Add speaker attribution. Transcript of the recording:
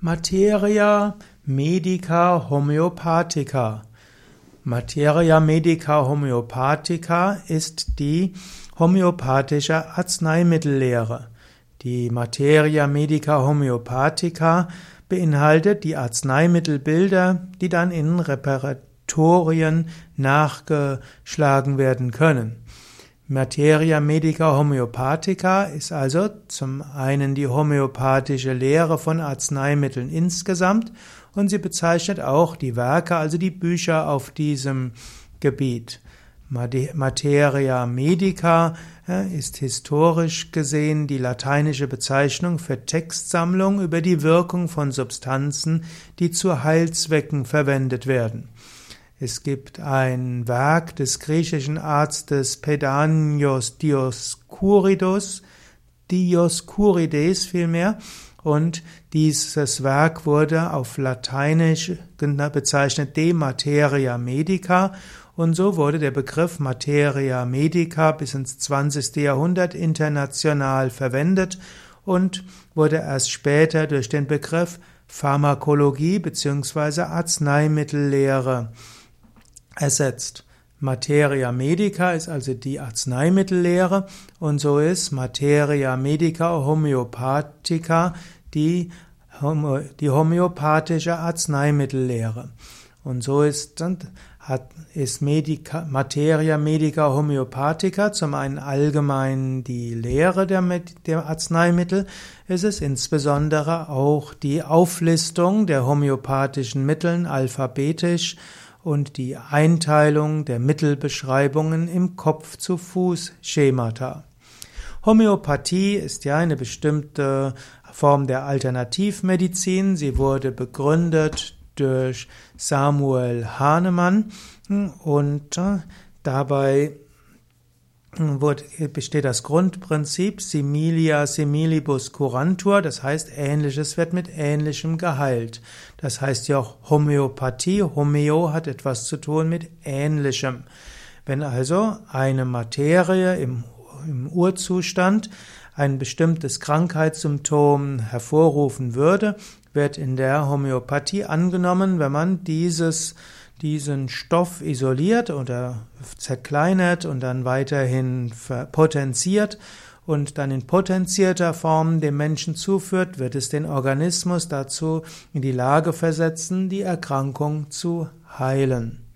Speaker 1: Materia medica homeopathica. Materia medica homeopathica ist die homöopathische Arzneimittellehre. Die Materia medica homeopathica beinhaltet die Arzneimittelbilder, die dann in Reparatorien nachgeschlagen werden können. Materia medica homeopathica ist also zum einen die homöopathische Lehre von Arzneimitteln insgesamt und sie bezeichnet auch die Werke, also die Bücher auf diesem Gebiet. Materia medica ist historisch gesehen die lateinische Bezeichnung für Textsammlung über die Wirkung von Substanzen, die zu Heilzwecken verwendet werden. Es gibt ein Werk des griechischen Arztes Pedanios Dioskuridos, Dioskurides vielmehr, und dieses Werk wurde auf Lateinisch bezeichnet De Materia Medica und so wurde der Begriff Materia Medica bis ins 20. Jahrhundert international verwendet und wurde erst später durch den Begriff Pharmakologie bzw. Arzneimittellehre ersetzt. Materia medica ist also die Arzneimittellehre und so ist Materia medica homeopathica die, die homöopathische Arzneimittellehre. Und so ist, hat, ist Medica, Materia medica homeopathica zum einen allgemein die Lehre der, der Arzneimittel, es ist insbesondere auch die Auflistung der homöopathischen Mitteln alphabetisch und die Einteilung der Mittelbeschreibungen im Kopf-zu-Fuß-Schemata. Homöopathie ist ja eine bestimmte Form der Alternativmedizin. Sie wurde begründet durch Samuel Hahnemann und äh, dabei besteht das Grundprinzip similia similibus curantur, das heißt Ähnliches wird mit Ähnlichem geheilt. Das heißt ja auch Homöopathie, Homeo hat etwas zu tun mit Ähnlichem. Wenn also eine Materie im, im Urzustand ein bestimmtes Krankheitssymptom hervorrufen würde, wird in der Homöopathie angenommen, wenn man dieses diesen Stoff isoliert oder zerkleinert und dann weiterhin potenziert und dann in potenzierter Form dem Menschen zuführt, wird es den Organismus dazu in die Lage versetzen, die Erkrankung zu heilen.